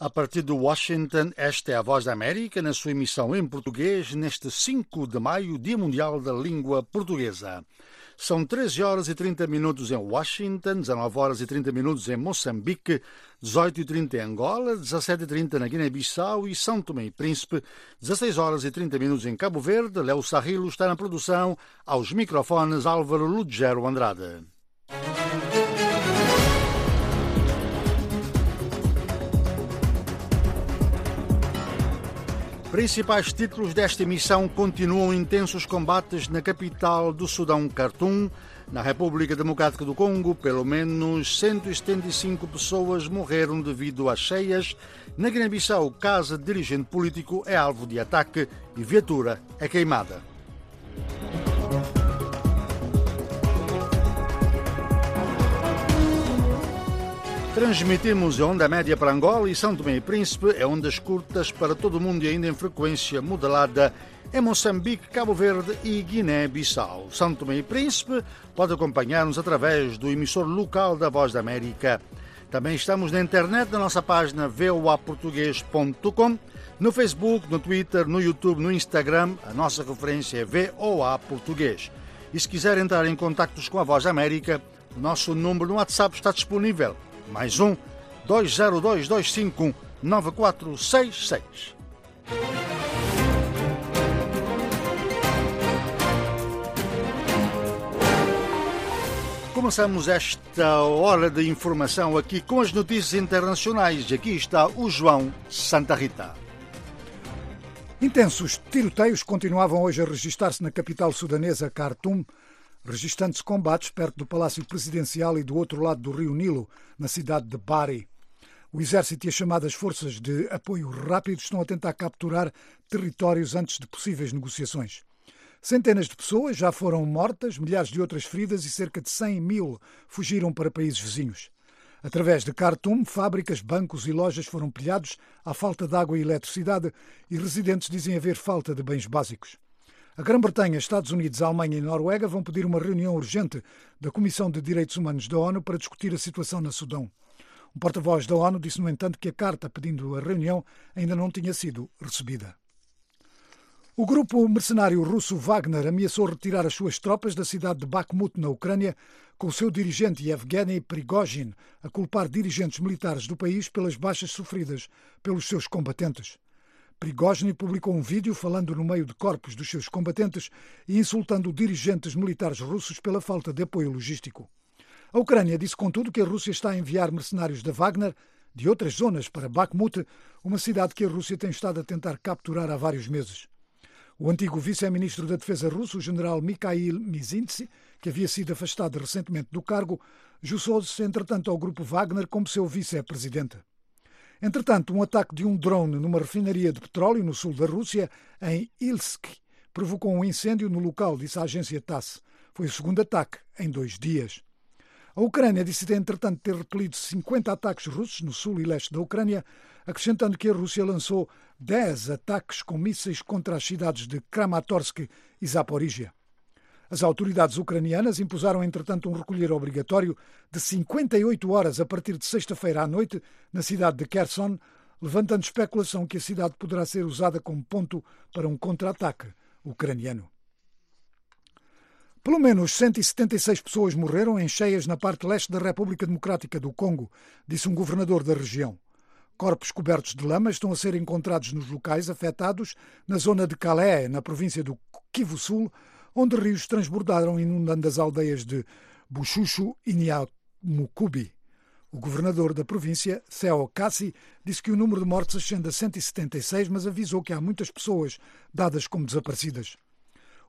A partir de Washington, esta é a Voz da América, na sua emissão em português, neste 5 de maio, Dia Mundial da Língua Portuguesa. São 13 horas e 30 minutos em Washington, 19 horas e 30 minutos em Moçambique, 18 e 30 em Angola, 17 e 30 na Guiné-Bissau e São Tomé e Príncipe, 16 horas e 30 minutos em Cabo Verde. Léo Sarrilo está na produção, aos microfones Álvaro Lugero Andrade. Principais títulos desta emissão continuam intensos combates na capital do Sudão, Khartoum. Na República Democrática do Congo, pelo menos 175 pessoas morreram devido às cheias. Na Guiné-Bissau, casa de dirigente político é alvo de ataque e viatura é queimada. Transmitimos a onda média para Angola e São Tomé e Príncipe, é ondas curtas para todo o mundo e ainda em frequência modelada em Moçambique, Cabo Verde e Guiné-Bissau. São Tomé e Príncipe pode acompanhar-nos através do emissor local da Voz da América. Também estamos na internet na nossa página voaportuguês.com, no Facebook, no Twitter, no YouTube, no Instagram. A nossa referência é VOA Português. E se quiser entrar em contato com a Voz da América, o nosso número no WhatsApp está disponível mais um 20225 9466. Começamos esta hora de informação aqui com as notícias internacionais. Aqui está o João Santa Rita. Intensos tiroteios continuavam hoje a registrar-se na capital sudanesa, Khartoum, registando-se combates perto do Palácio Presidencial e do outro lado do rio Nilo, na cidade de Bari. O exército e as chamadas forças de apoio rápido estão a tentar capturar territórios antes de possíveis negociações. Centenas de pessoas já foram mortas, milhares de outras feridas e cerca de 100 mil fugiram para países vizinhos. Através de Khartoum, fábricas, bancos e lojas foram pilhados à falta de água e eletricidade e residentes dizem haver falta de bens básicos. A Grã-Bretanha, Estados Unidos, Alemanha e Noruega vão pedir uma reunião urgente da Comissão de Direitos Humanos da ONU para discutir a situação na Sudão. Um porta-voz da ONU disse, no entanto, que a carta pedindo a reunião ainda não tinha sido recebida. O grupo mercenário russo Wagner ameaçou retirar as suas tropas da cidade de Bakhmut, na Ucrânia, com o seu dirigente Yevgeny Prigozhin a culpar dirigentes militares do país pelas baixas sofridas pelos seus combatentes. Prigozhin publicou um vídeo falando no meio de corpos dos seus combatentes e insultando dirigentes militares russos pela falta de apoio logístico. A Ucrânia disse, contudo, que a Rússia está a enviar mercenários da Wagner de outras zonas para Bakhmut, uma cidade que a Rússia tem estado a tentar capturar há vários meses. O antigo vice-ministro da Defesa russo, o general Mikhail Mizintsi, que havia sido afastado recentemente do cargo, juntou-se, entretanto, ao grupo Wagner como seu vice-presidente. Entretanto, um ataque de um drone numa refinaria de petróleo no sul da Rússia, em Ilsk, provocou um incêndio no local, disse a agência TASS. Foi o segundo ataque em dois dias. A Ucrânia disse, entretanto, ter repelido 50 ataques russos no sul e leste da Ucrânia, acrescentando que a Rússia lançou 10 ataques com mísseis contra as cidades de Kramatorsk e Zaporizhia. As autoridades ucranianas impuseram, entretanto, um recolher obrigatório de 58 horas a partir de sexta-feira à noite na cidade de Kherson, levantando especulação que a cidade poderá ser usada como ponto para um contra-ataque ucraniano. Pelo menos 176 pessoas morreram em cheias na parte leste da República Democrática do Congo, disse um governador da região. Corpos cobertos de lama estão a ser encontrados nos locais afetados na zona de Calais, na província do Kivu Sul, onde rios transbordaram inundando as aldeias de Buchuchu e Nyamukubi. O governador da província, Theo Kassi, disse que o número de mortes ascende a 176, mas avisou que há muitas pessoas dadas como desaparecidas.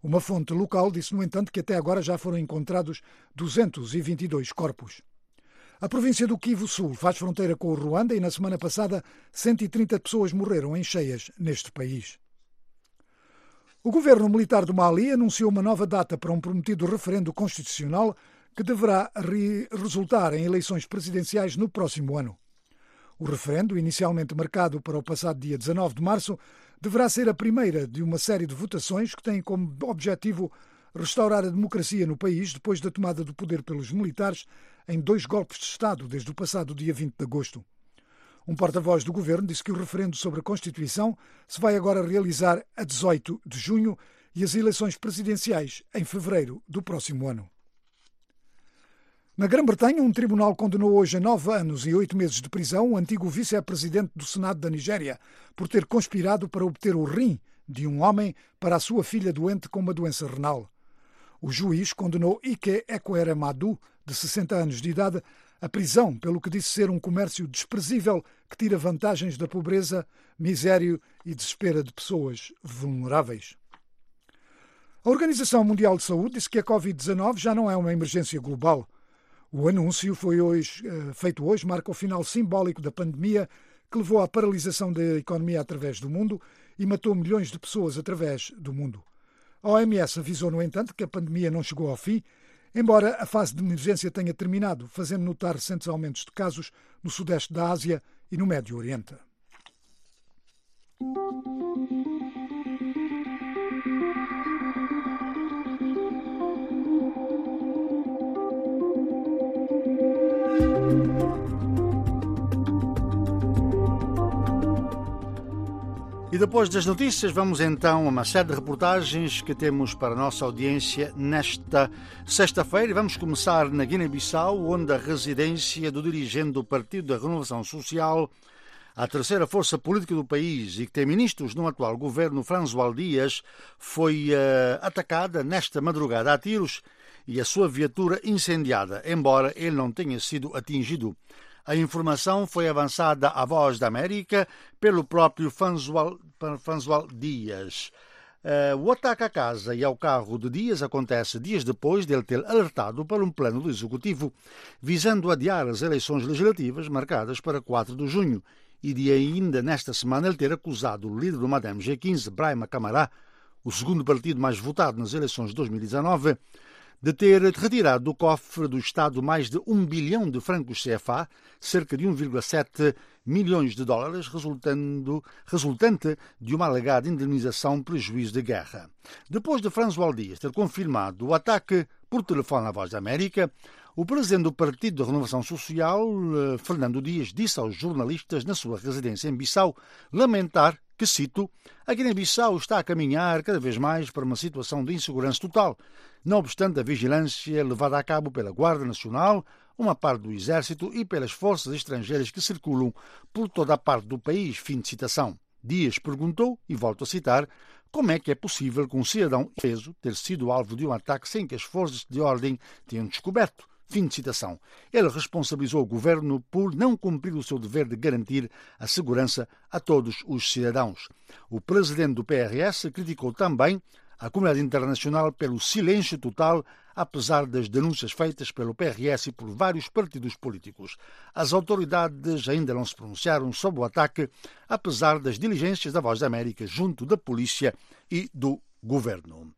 Uma fonte local disse, no entanto, que até agora já foram encontrados 222 corpos. A província do Kivu Sul faz fronteira com o Ruanda e na semana passada 130 pessoas morreram em cheias neste país. O governo militar do Mali anunciou uma nova data para um prometido referendo constitucional que deverá re resultar em eleições presidenciais no próximo ano. O referendo, inicialmente marcado para o passado dia 19 de março, deverá ser a primeira de uma série de votações que têm como objetivo restaurar a democracia no país depois da tomada do poder pelos militares em dois golpes de Estado desde o passado dia 20 de agosto. Um porta-voz do governo disse que o referendo sobre a Constituição se vai agora realizar a 18 de junho e as eleições presidenciais em fevereiro do próximo ano. Na Grã-Bretanha, um tribunal condenou hoje a nove anos e oito meses de prisão o antigo vice-presidente do Senado da Nigéria por ter conspirado para obter o rim de um homem para a sua filha doente com uma doença renal. O juiz condenou Ike Ekwere Madu, de 60 anos de idade, a prisão pelo que disse ser um comércio desprezível que tira vantagens da pobreza, miséria e desespera de pessoas vulneráveis. A Organização Mundial de Saúde disse que a Covid-19 já não é uma emergência global. O anúncio foi hoje, eh, feito hoje marca o final simbólico da pandemia que levou à paralisação da economia através do mundo e matou milhões de pessoas através do mundo. A OMS avisou, no entanto, que a pandemia não chegou ao fim, embora a fase de emergência tenha terminado, fazendo notar recentes aumentos de casos no sudeste da Ásia e no Médio Oriente. E depois das notícias, vamos então a uma série de reportagens que temos para a nossa audiência nesta sexta-feira. Vamos começar na Guiné-Bissau, onde a residência do dirigente do Partido da Renovação Social, a terceira força política do país e que tem ministros no atual governo, François Dias, foi uh, atacada nesta madrugada a tiros e a sua viatura incendiada, embora ele não tenha sido atingido. A informação foi avançada à Voz da América pelo próprio Fanzual Dias. Uh, o ataque à casa e ao carro de Dias acontece dias depois dele ter alertado para um plano do Executivo visando adiar as eleições legislativas marcadas para 4 de junho e de ainda nesta semana ele ter acusado o líder do Madame G15, Brahima Camará, o segundo partido mais votado nas eleições de 2019, de ter retirado do cofre do Estado mais de um bilhão de francos CFA, cerca de 1,7 milhões de dólares, resultando, resultante de uma alegada indenização prejuízo de guerra. Depois de François Dias ter confirmado o ataque por telefone à Voz da América, o presidente do Partido da Renovação Social, eh, Fernando Dias, disse aos jornalistas na sua residência em Bissau lamentar que, cito, a Guiné-Bissau está a caminhar cada vez mais para uma situação de insegurança total, não obstante a vigilância levada a cabo pela Guarda Nacional, uma parte do Exército e pelas forças estrangeiras que circulam por toda a parte do país. Fim de citação. Dias perguntou, e volto a citar, como é que é possível que um cidadão preso ter sido alvo de um ataque sem que as forças de ordem tenham descoberto. Fim de citação. Ele responsabilizou o governo por não cumprir o seu dever de garantir a segurança a todos os cidadãos. O presidente do PRS criticou também a comunidade internacional pelo silêncio total, apesar das denúncias feitas pelo PRS e por vários partidos políticos. As autoridades ainda não se pronunciaram sobre o ataque, apesar das diligências da Voz da América junto da polícia e do governo.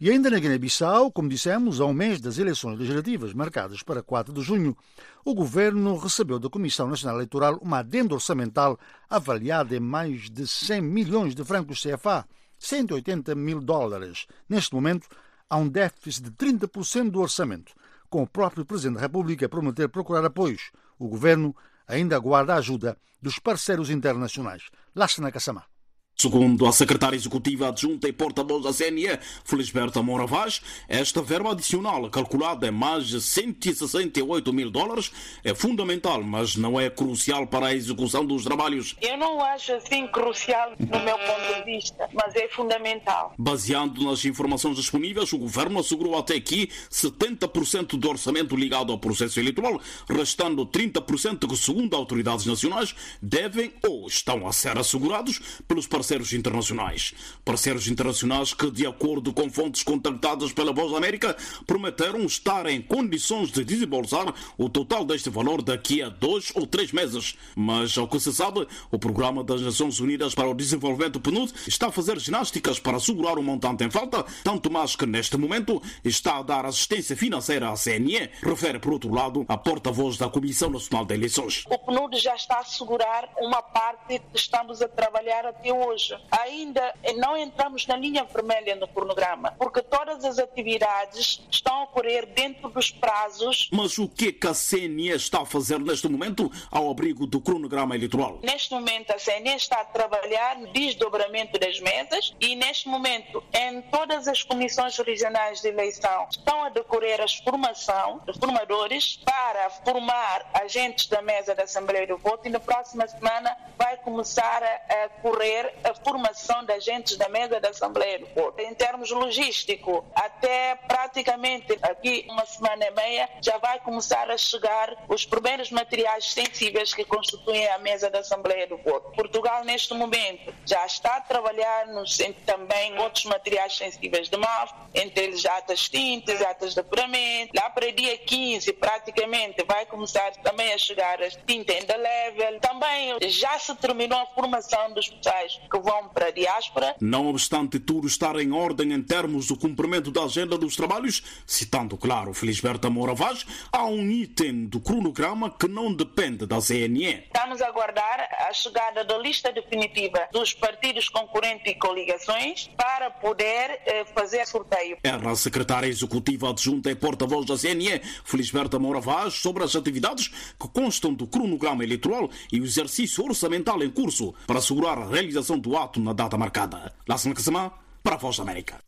E ainda na Guiné-Bissau, como dissemos, a um mês das eleições legislativas marcadas para 4 de junho, o governo recebeu da Comissão Nacional Eleitoral uma adenda orçamental avaliada em mais de 100 milhões de francos CFA, 180 mil dólares. Neste momento, há um déficit de 30% do orçamento, com o próprio Presidente da República a prometer procurar apoios. O governo ainda aguarda a ajuda dos parceiros internacionais. Lassana Kassamá. Segundo a secretária executiva adjunta e porta-voz da CNE, Felisberta Moura Vaz, esta verba adicional, calculada em mais de 168 mil dólares, é fundamental, mas não é crucial para a execução dos trabalhos. Eu não acho assim crucial no meu ponto de vista, mas é fundamental. Baseado nas informações disponíveis, o governo assegurou até aqui 70% do orçamento ligado ao processo eleitoral, restando 30% que, segundo autoridades nacionais, devem ou estão a ser assegurados pelos parceiros parceiros internacionais. Parceiros internacionais que, de acordo com fontes contactadas pela Voz da América, prometeram estar em condições de desembolsar o total deste valor daqui a dois ou três meses. Mas, ao que se sabe, o Programa das Nações Unidas para o Desenvolvimento PNUD está a fazer ginásticas para assegurar o montante em falta, tanto mais que, neste momento, está a dar assistência financeira à CNE, refere, por outro lado, a porta-voz da Comissão Nacional de Eleições. O PNUD já está a assegurar uma parte que estamos a trabalhar até hoje hoje ainda não entramos na linha vermelha no cronograma, porque todas as atividades estão a ocorrer dentro dos prazos. Mas o que, que a CNE está a fazer neste momento ao abrigo do cronograma eleitoral? Neste momento, a CNE está a trabalhar no desdobramento das mesas e, neste momento, em todas as comissões regionais de eleição, estão a decorrer a formação de formadores para formar agentes da mesa da Assembleia do Voto e na próxima semana vai começar a, correr a formação de agentes da mesa da Assembleia do Voto. Em termos logísticos, até praticamente aqui uma semana e meia já vai começar a chegar os primeiros materiais sensíveis que constituem a mesa da Assembleia do Voto. Portugal, neste momento, já está a trabalhar nos, também outros materiais sensíveis de MAF, entre eles atas tintas, atas de apuramento. Lá para dia 15, praticamente, vai começar também a chegar a tinta em the level. Também já se terminou a formação dos pessoais que vão para a diáspora. Não obstante tudo estar em ordem em termos do cumprimento da agenda dos trabalhos, citando, claro, Felisberta Moura Vaz, há um item do cronograma que não depende da CNE. Estamos a aguardar a chegada da lista definitiva dos partidos concorrentes e coligações para poder eh, fazer sorteio. Era a secretária executiva adjunta e porta-voz da CNE, Felisberta Moura Vaz, sobre as atividades que constam do cronograma eleitoral e o exercício orçamental em curso para assegurar a realização do ato na data marcada. Lassana Kasama, para a Voz da América.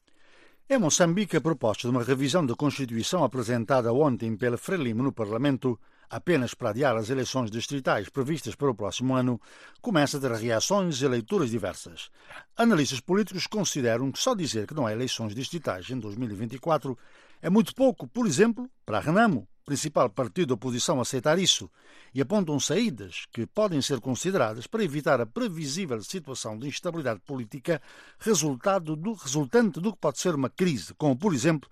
Em Moçambique, a proposta de uma revisão da Constituição apresentada ontem pela Frelimo no Parlamento, apenas para adiar as eleições distritais previstas para o próximo ano, começa a ter reações e leituras diversas. Analistas políticos consideram que só dizer que não há eleições distritais em 2024 é muito pouco, por exemplo, para a Renamo, principal partido da oposição, aceitar isso e apontam saídas que podem ser consideradas para evitar a previsível situação de instabilidade política resultado do, resultante do que pode ser uma crise, como, por exemplo,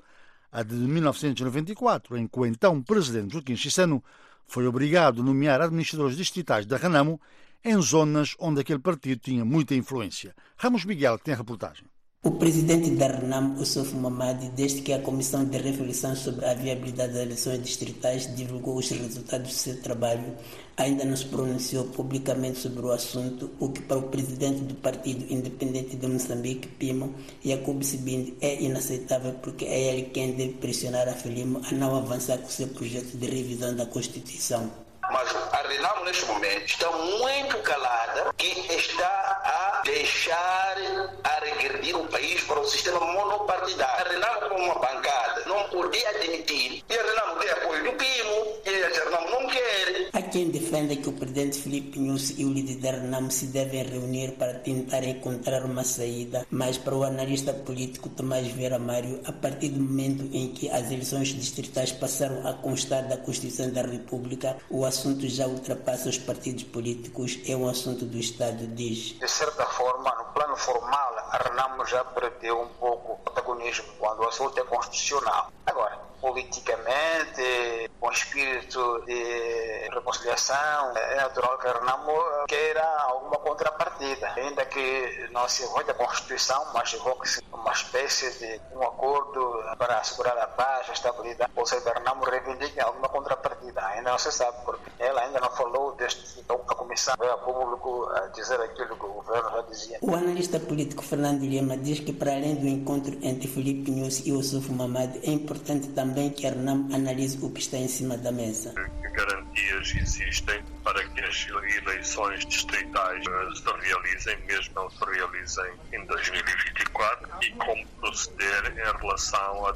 a de 1994, em que o então presidente Joaquim Chissano foi obrigado a nomear administradores distritais da Renamo em zonas onde aquele partido tinha muita influência. Ramos Miguel tem a reportagem. O presidente da RENAM, Ossuf Mamadi, desde que a Comissão de Reflexão sobre a Viabilidade das Eleições Distritais divulgou os resultados do seu trabalho, ainda não se pronunciou publicamente sobre o assunto, o que para o presidente do Partido Independente de Moçambique, PIMO, Jacob Sibinde, é inaceitável porque é ele quem deve pressionar a Filimo a não avançar com seu projeto de revisão da Constituição. Mas a Renamo, neste momento, está muito calada que está a deixar a regredir o país para o sistema monopartidário. A Renamo, como uma bancada, não podia admitir. E a Renamo tem apoio do PIMO, e a Renamo não quer. Há quem defenda que o presidente Filipe Nunes e o líder da Renamo se devem reunir para tentar encontrar uma saída, mas para o analista político Tomás Vera Mário, a partir do momento em que as eleições distritais passaram a constar da Constituição da República, o assunto já ultrapassa os partidos políticos, é um assunto do Estado, diz. De certa forma, no plano formal, a Renamo já perdeu um pouco o protagonismo quando o assunto é constitucional. Agora, politicamente, com espírito de reconciliação, é natural que Renamo queira alguma contrapartida, ainda que não se vote a Constituição, mas evoque-se uma espécie de um acordo para assegurar a paz, a estabilidade. Ou seja, Renamo reivindica alguma contrapartida, ainda não se sabe, porque ela ainda não falou deste, então a Comissão a público a dizer aquilo que o governo já dizia. O analista político Fernando Lima diz que para além do encontro entre Felipe Nunes e Ossuf Mamad, é importante também que a RNAM analise o que está em cima da mesa. Que garantias existem para que as eleições distritais se realizem, mesmo não se realizem em 2024, e como proceder em relação a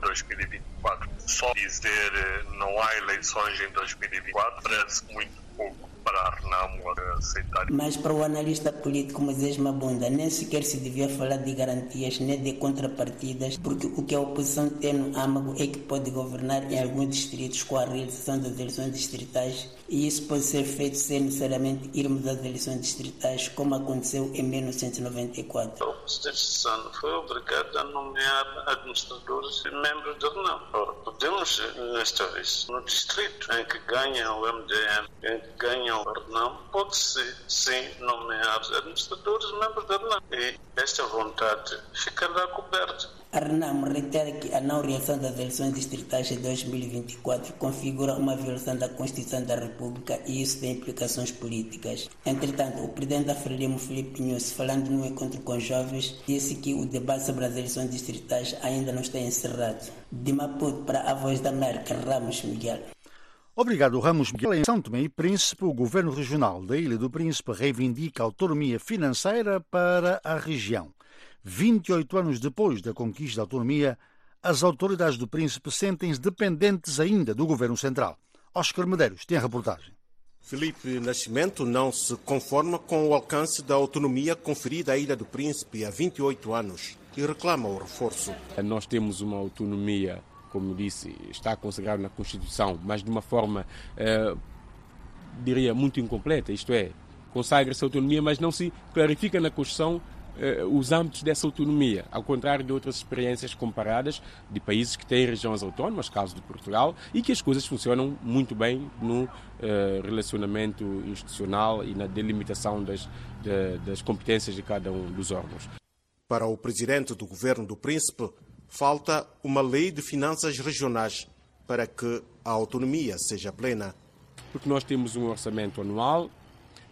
2024. Só dizer não há eleições em 2024 parece muito pouco para a Renamo aceitar. Mas para o analista político Moisés Mabunda, nem sequer se devia falar de garantias nem de contrapartidas, porque o que a oposição tem no âmago é que pode governar em alguns distritos com a realização das eleições distritais e isso pode ser feito sem necessariamente irmos às eleições distritais, como aconteceu em 1994. O presidente Sano foi obrigado a nomear administradores e membros da RENAM. Ora, podemos, nesta vez, no distrito em que ganha o MDM, em que ganha da RENAM pode-se, sim, nomear administradores membros da RENAM. E esta vontade ficará coberta. A RENAM reitera que a não reação das eleições distritais de 2024 configura uma violação da Constituição da República e isso tem implicações políticas. Entretanto, o presidente da Frelimo, Felipe Nunes, falando num encontro com jovens, disse que o debate sobre as eleições distritais ainda não está encerrado. De Maputo para a Voz da América, Ramos Miguel. Obrigado, Ramos Miguel. Em São Tomé e Príncipe, o Governo Regional da Ilha do Príncipe reivindica autonomia financeira para a região. 28 anos depois da conquista da autonomia, as autoridades do Príncipe sentem-se dependentes ainda do Governo Central. Oscar Medeiros tem a reportagem. Felipe Nascimento não se conforma com o alcance da autonomia conferida à Ilha do Príncipe há 28 anos e reclama o reforço. Nós temos uma autonomia, como disse, está consagrada na Constituição, mas de uma forma, eh, diria, muito incompleta, isto é, consagra-se a autonomia, mas não se clarifica na Constituição eh, os âmbitos dessa autonomia, ao contrário de outras experiências comparadas de países que têm regiões autónomas, caso de Portugal, e que as coisas funcionam muito bem no eh, relacionamento institucional e na delimitação das, de, das competências de cada um dos órgãos. Para o presidente do governo do Príncipe, falta uma lei de finanças regionais para que a autonomia seja plena. Porque nós temos um orçamento anual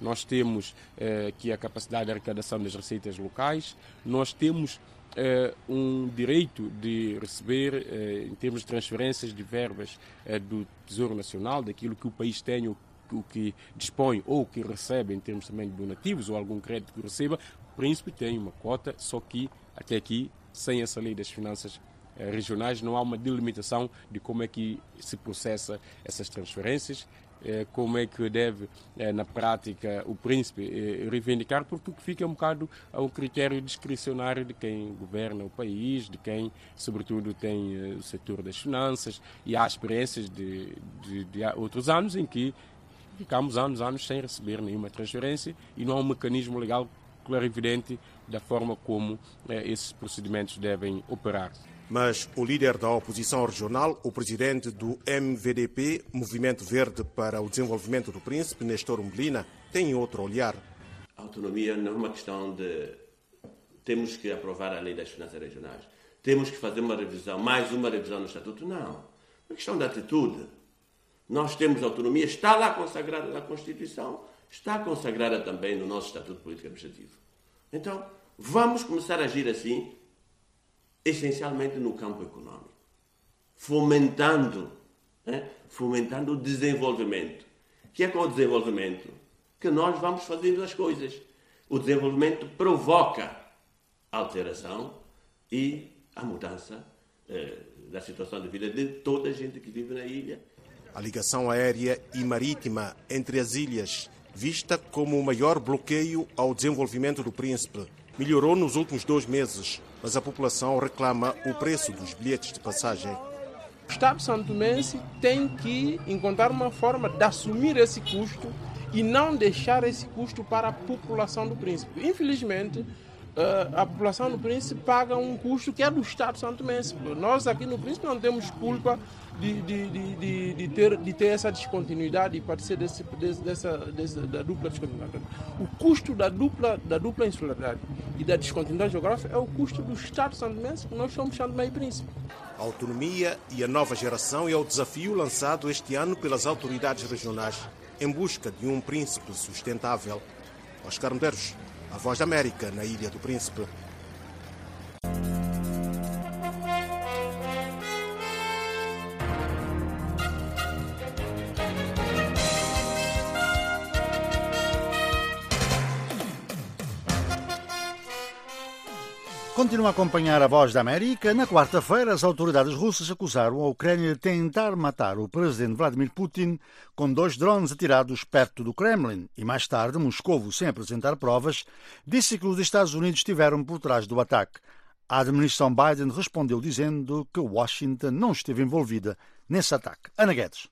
nós temos eh, aqui a capacidade de arrecadação das receitas locais, nós temos eh, um direito de receber, eh, em termos de transferências de verbas eh, do Tesouro Nacional, daquilo que o país tem, o, o que dispõe ou que recebe em termos também de donativos ou algum crédito que receba. O Príncipe tem uma cota, só que até aqui, sem essa lei das finanças eh, regionais, não há uma delimitação de como é que se processa essas transferências como é que deve, eh, na prática, o príncipe eh, reivindicar, porque fica um bocado ao critério discricionário de quem governa o país, de quem, sobretudo, tem o setor das finanças, e há experiências de, de, de outros anos em que ficamos anos, anos sem receber nenhuma transferência e não há um mecanismo legal claro evidente da forma como esses procedimentos devem operar. Mas o líder da oposição regional, o presidente do MVDP, Movimento Verde para o Desenvolvimento do Príncipe, Nestor Umblina, tem outro olhar. A autonomia não é uma questão de temos que aprovar a lei das finanças regionais, temos que fazer uma revisão, mais uma revisão no Estatuto. Não. É uma questão de atitude. Nós temos autonomia, está lá consagrada na Constituição, está consagrada também no nosso Estatuto Político Administrativo. Então, vamos começar a agir assim essencialmente no campo econômico, fomentando, né? fomentando o desenvolvimento, que é com o desenvolvimento que nós vamos fazendo as coisas. O desenvolvimento provoca alteração e a mudança eh, da situação de vida de toda a gente que vive na ilha. A ligação aérea e marítima entre as ilhas, vista como o maior bloqueio ao desenvolvimento do Príncipe, melhorou nos últimos dois meses, mas a população reclama o preço dos bilhetes de passagem. O Estado santomense tem que encontrar uma forma de assumir esse custo e não deixar esse custo para a população do Príncipe. Infelizmente, a população do Príncipe paga um custo que é do Estado santomense. Nós aqui no Príncipe não temos culpa de, de, de, de, ter, de ter essa descontinuidade e pode ser desse, dessa, dessa, da dupla descontinuidade. O custo da dupla, da dupla insularidade e da descontinuidade geográfica é o custo do Estado santomense, que nós somos Santo Meio Príncipe. A autonomia e a nova geração é o desafio lançado este ano pelas autoridades regionais em busca de um príncipe sustentável. Oscar Medeiros, a Voz da América, na Ilha do Príncipe. Continua a acompanhar a Voz da América. Na quarta-feira, as autoridades russas acusaram a Ucrânia de tentar matar o presidente Vladimir Putin com dois drones atirados perto do Kremlin. E mais tarde, Moscou, sem apresentar provas, disse que os Estados Unidos estiveram por trás do ataque. A administração Biden respondeu dizendo que Washington não esteve envolvida nesse ataque. Ana Guedes.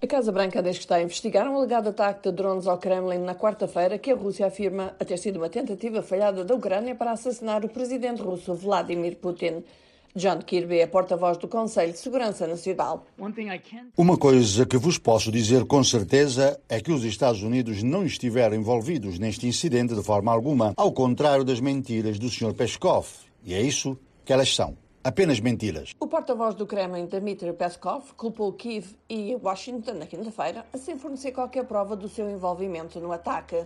A Casa Branca diz que está a investigar um alegado ataque de drones ao Kremlin na quarta-feira, que a Rússia afirma a ter sido uma tentativa falhada da Ucrânia para assassinar o presidente russo Vladimir Putin. John Kirby é porta-voz do Conselho de Segurança Nacional. Uma coisa que vos posso dizer com certeza é que os Estados Unidos não estiveram envolvidos neste incidente de forma alguma, ao contrário das mentiras do Sr. Peskov. E é isso que elas são apenas mentiras. O porta-voz do Kremlin, Dmitry Peskov, culpou Kiev e Washington na quinta-feira sem fornecer qualquer prova do seu envolvimento no ataque.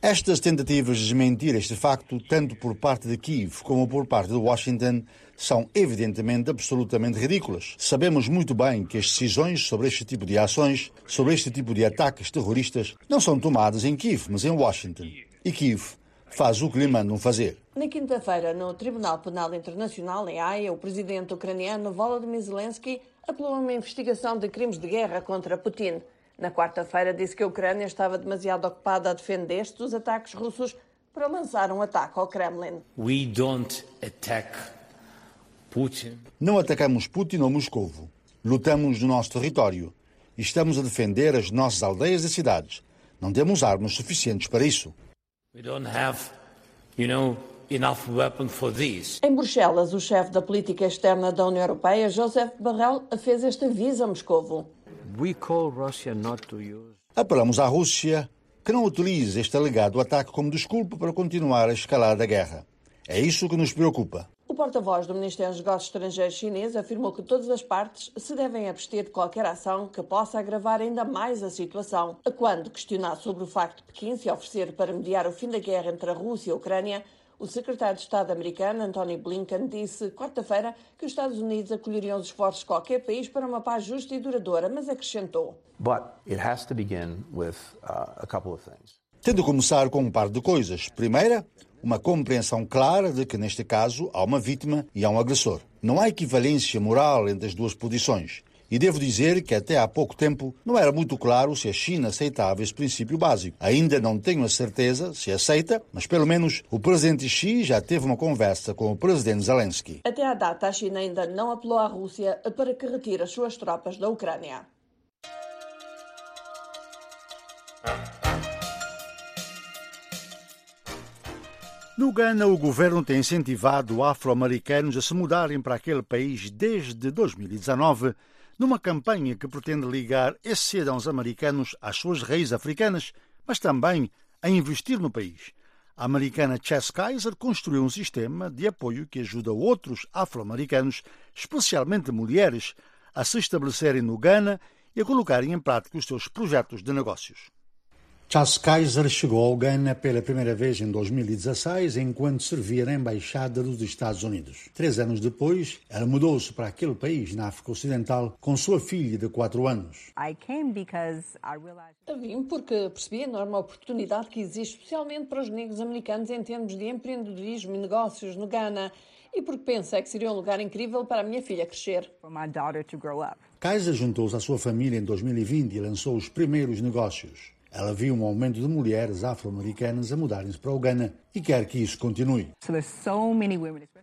Estas tentativas de desmentir este facto, tanto por parte de Kiev como por parte de Washington, são evidentemente absolutamente ridículas. Sabemos muito bem que as decisões sobre este tipo de ações, sobre este tipo de ataques terroristas, não são tomadas em Kiev, mas em Washington. E Kiev faz o que lhe mandam fazer. Na quinta-feira, no Tribunal Penal Internacional, em Haia, o presidente ucraniano Volodymyr Zelensky apelou a uma investigação de crimes de guerra contra Putin. Na quarta-feira, disse que a Ucrânia estava demasiado ocupada a defender-se dos ataques russos para lançar um ataque ao Kremlin. We don't attack Putin. Não atacamos Putin ou Moscovo. Lutamos no nosso território e estamos a defender as nossas aldeias e cidades. Não temos armas suficientes para isso. Em Bruxelas, o chefe da política externa da União Europeia, Joseph Borrell, fez este aviso a Moscovo. We call Russia not to use Apelamos à Rússia que não utilize este alegado ataque como desculpa para continuar a escalar a guerra. É isso que nos preocupa. O porta-voz do Ministério dos Negócios Estrangeiros chinês afirmou que todas as partes se devem abster de qualquer ação que possa agravar ainda mais a situação. Quando questionado sobre o facto de Pequim se oferecer para mediar o fim da guerra entre a Rússia e a Ucrânia, o secretário de Estado americano, Anthony Blinken, disse quarta-feira que os Estados Unidos acolheriam os esforços de qualquer país para uma paz justa e duradoura, mas acrescentou. But it has to begin with uh, a couple of things. Tendo de começar com um par de coisas. Primeira, uma compreensão clara de que, neste caso, há uma vítima e há um agressor. Não há equivalência moral entre as duas posições. E devo dizer que até há pouco tempo não era muito claro se a China aceitava esse princípio básico. Ainda não tenho a certeza se aceita, mas pelo menos o presidente Xi já teve uma conversa com o presidente Zelensky. Até à data, a China ainda não apelou à Rússia para que retire as suas tropas da Ucrânia. No Ghana, o governo tem incentivado afro-americanos a se mudarem para aquele país desde 2019, numa campanha que pretende ligar esses cidadãos americanos às suas raízes africanas, mas também a investir no país. A americana Chess Kaiser construiu um sistema de apoio que ajuda outros afro-americanos, especialmente mulheres, a se estabelecerem no Ghana e a colocarem em prática os seus projetos de negócios. Charles Kaiser chegou ao Ghana pela primeira vez em 2016, enquanto servia na Embaixada dos Estados Unidos. Três anos depois, ela mudou-se para aquele país, na África Ocidental, com sua filha de quatro anos. Vim porque percebi a enorme oportunidade que existe, especialmente para os negros americanos, em termos de empreendedorismo e negócios no Ghana. E porque pensei que seria um lugar incrível para a minha filha crescer. Kaiser juntou-se à sua família em 2020 e lançou os primeiros negócios. Ela viu um aumento de mulheres afro-americanas a mudarem-se para o Ghana e quer que isso continue.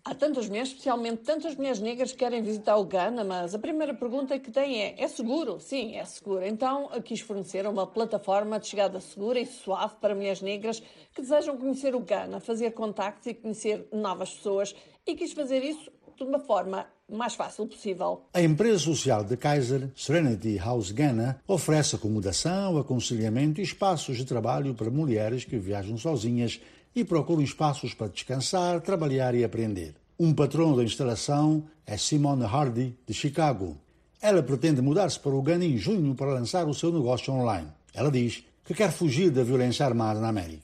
Há tantas mulheres, especialmente tantas mulheres negras que querem visitar o Ghana, mas a primeira pergunta que têm é: é seguro? Sim, é seguro. Então, quis fornecer uma plataforma de chegada segura e suave para mulheres negras que desejam conhecer o Ghana, fazer contactos e conhecer novas pessoas. E quis fazer isso de uma forma mais fácil possível. A empresa social de Kaiser, Serenity House Ghana, oferece acomodação, aconselhamento e espaços de trabalho para mulheres que viajam sozinhas e procuram espaços para descansar, trabalhar e aprender. Um patrão da instalação é Simone Hardy, de Chicago. Ela pretende mudar-se para o Ghana em junho para lançar o seu negócio online. Ela diz que quer fugir da violência armada na América.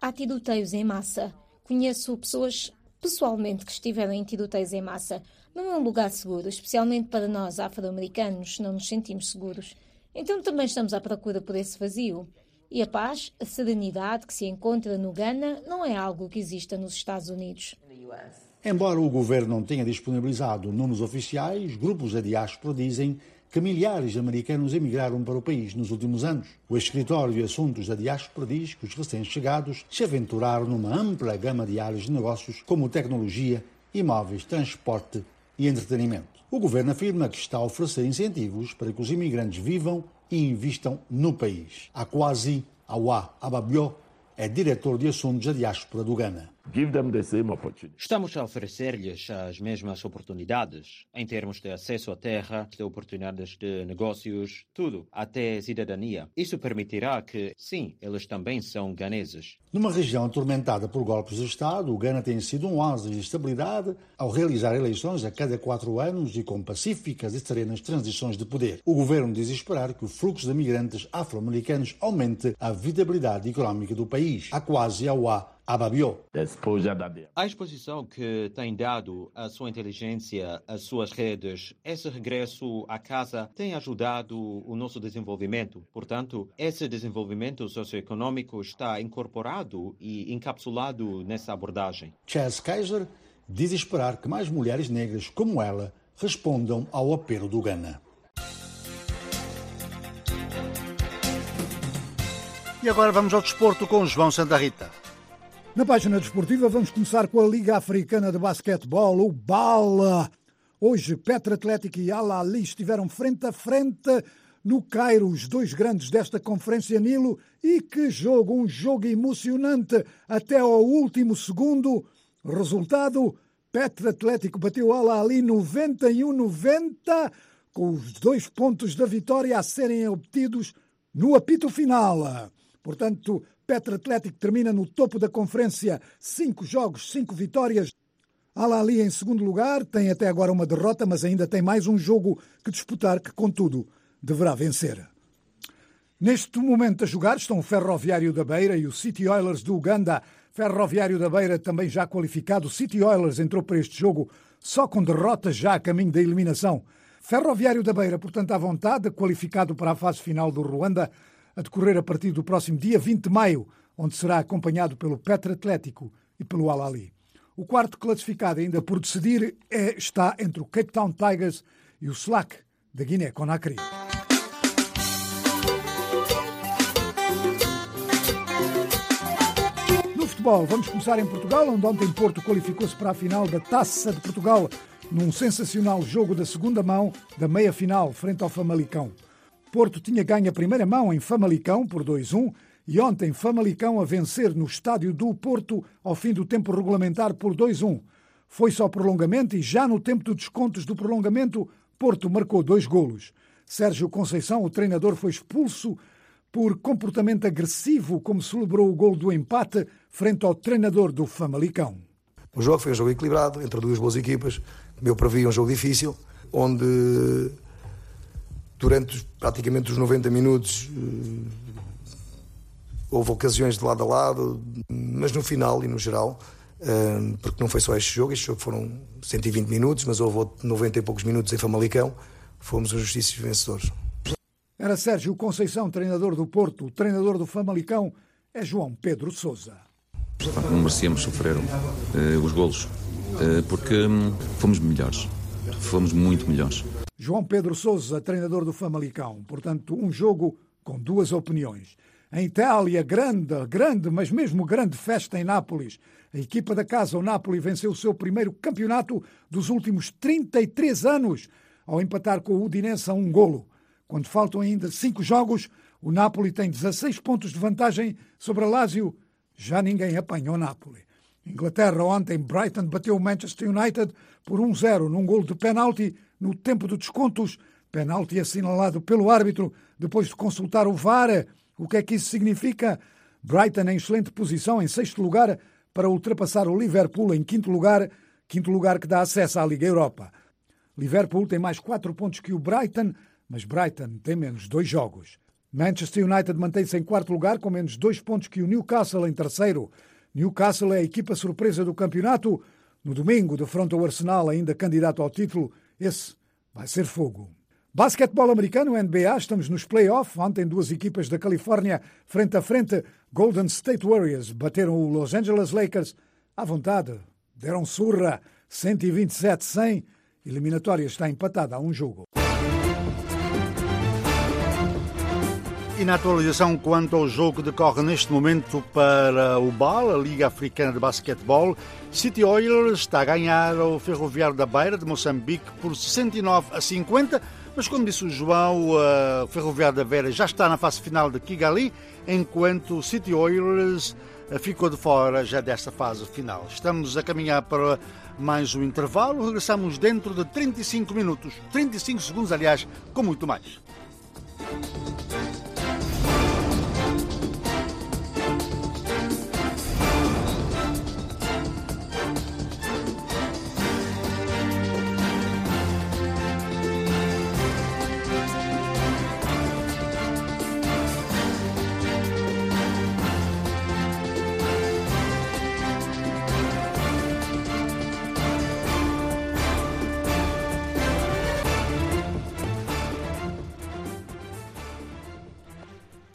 Há tiroteios em massa. Conheço pessoas pessoalmente que estiveram em tiroteios em massa. Não é um lugar seguro, especialmente para nós afro-americanos, não nos sentimos seguros. Então também estamos à procura por esse vazio. E a paz, a serenidade que se encontra no Ghana não é algo que exista nos Estados Unidos. Embora o governo não tenha disponibilizado números oficiais, grupos da diáspora dizem que milhares de americanos emigraram para o país nos últimos anos. O escritório de assuntos da diáspora diz que os recém-chegados se aventuraram numa ampla gama de áreas de negócios, como tecnologia, imóveis, transporte e entretenimento. O governo afirma que está a oferecer incentivos para que os imigrantes vivam e invistam no país. Akwasi Awa Ababio é diretor de assuntos da diáspora do Ghana. Estamos a oferecer-lhes as mesmas oportunidades em termos de acesso à terra, de oportunidades de negócios, tudo, até cidadania. Isso permitirá que, sim, eles também são ganeses. Numa região atormentada por golpes de Estado, o Ghana tem sido um oásis de estabilidade ao realizar eleições a cada quatro anos e com pacíficas e serenas transições de poder. O governo diz esperar que o fluxo de migrantes afro-americanos aumente a viabilidade económica do país. A quase ao A Ababiou. A exposição que tem dado a sua inteligência, as suas redes, esse regresso à casa tem ajudado o nosso desenvolvimento. Portanto, esse desenvolvimento socioeconômico está incorporado e encapsulado nessa abordagem. Chaz Kaiser diz esperar que mais mulheres negras como ela respondam ao apelo do Ghana. E agora vamos ao desporto com João Santa Rita. Na página desportiva vamos começar com a Liga Africana de Basquetebol, o BALA. Hoje, Petra Atlético e Al Ali estiveram frente a frente no Cairo, os dois grandes desta Conferência Nilo. E que jogo, um jogo emocionante até ao último segundo. Resultado, Petra Atlético bateu Al Ali 91-90, com os dois pontos da vitória a serem obtidos no apito final. Portanto, Petra Atlético termina no topo da conferência, cinco jogos, cinco vitórias. Al-Ali em segundo lugar, tem até agora uma derrota, mas ainda tem mais um jogo que disputar, que contudo deverá vencer. Neste momento a jogar estão o Ferroviário da Beira e o City Oilers do Uganda. Ferroviário da Beira também já qualificado. O City Oilers entrou para este jogo só com derrotas já a caminho da eliminação. Ferroviário da Beira, portanto, à vontade, qualificado para a fase final do Ruanda a decorrer a partir do próximo dia 20 de maio, onde será acompanhado pelo Petra Atlético e pelo Al-Ali. O quarto classificado, ainda por decidir, é, está entre o Cape Town Tigers e o Slack da Guiné-Conakry. No futebol, vamos começar em Portugal, onde ontem Porto qualificou-se para a final da Taça de Portugal, num sensacional jogo da segunda mão da meia-final, frente ao Famalicão. Porto tinha ganho a primeira mão em Famalicão por 2-1 e ontem Famalicão a vencer no estádio do Porto ao fim do tempo regulamentar por 2-1. Foi só prolongamento e já no tempo dos descontos do prolongamento, Porto marcou dois golos. Sérgio Conceição, o treinador, foi expulso por comportamento agressivo, como celebrou o gol do empate frente ao treinador do Famalicão. O jogo foi um jogo equilibrado entre duas boas equipas. Meu previa um jogo difícil, onde durante praticamente os 90 minutos eh, houve ocasiões de lado a lado, mas no final e no geral, eh, porque não foi só este jogo, este jogo foram 120 minutos, mas houve 90 e poucos minutos em Famalicão, fomos os justícios vencedores. Era Sérgio Conceição, treinador do Porto, o treinador do Famalicão é João Pedro Sousa. Não merecíamos sofrer uh, os golos, uh, porque um, fomos melhores, fomos muito melhores. João Pedro Sousa, treinador do Famalicão. Portanto, um jogo com duas opiniões. Em Itália, grande, grande, mas mesmo grande festa em Nápoles. A equipa da casa, o Nápoles, venceu o seu primeiro campeonato dos últimos 33 anos, ao empatar com o Udinese a um golo. Quando faltam ainda cinco jogos, o Nápoles tem 16 pontos de vantagem sobre a Lazio. Já ninguém apanha o Nápoles. Inglaterra, ontem, Brighton bateu o Manchester United por 1-0 num golo de penalti no tempo de descontos, penalti assinalado pelo árbitro depois de consultar o VAR. O que é que isso significa? Brighton em excelente posição, em sexto lugar, para ultrapassar o Liverpool em quinto lugar, quinto lugar que dá acesso à Liga Europa. Liverpool tem mais quatro pontos que o Brighton, mas Brighton tem menos dois jogos. Manchester United mantém-se em quarto lugar com menos dois pontos que o Newcastle em terceiro. Newcastle é a equipa surpresa do campeonato. No domingo, defronta o Arsenal, ainda candidato ao título, esse vai ser fogo. Basquetebol americano, NBA, estamos nos playoffs. Ontem duas equipas da Califórnia, frente a frente, Golden State Warriors, bateram o Los Angeles Lakers à vontade. Deram surra, 127-100. Eliminatória está empatada a um jogo. E na atualização quanto ao jogo que decorre neste momento para o BAL, a Liga Africana de Basquetebol, City Oilers está a ganhar o Ferroviário da Beira de Moçambique por 69 a 50. Mas, como disse o João, a Ferroviária da Vera já está na fase final de Kigali, enquanto o City Oilers ficou de fora já desta fase final. Estamos a caminhar para mais um intervalo. Regressamos dentro de 35 minutos, 35 segundos, aliás, com muito mais.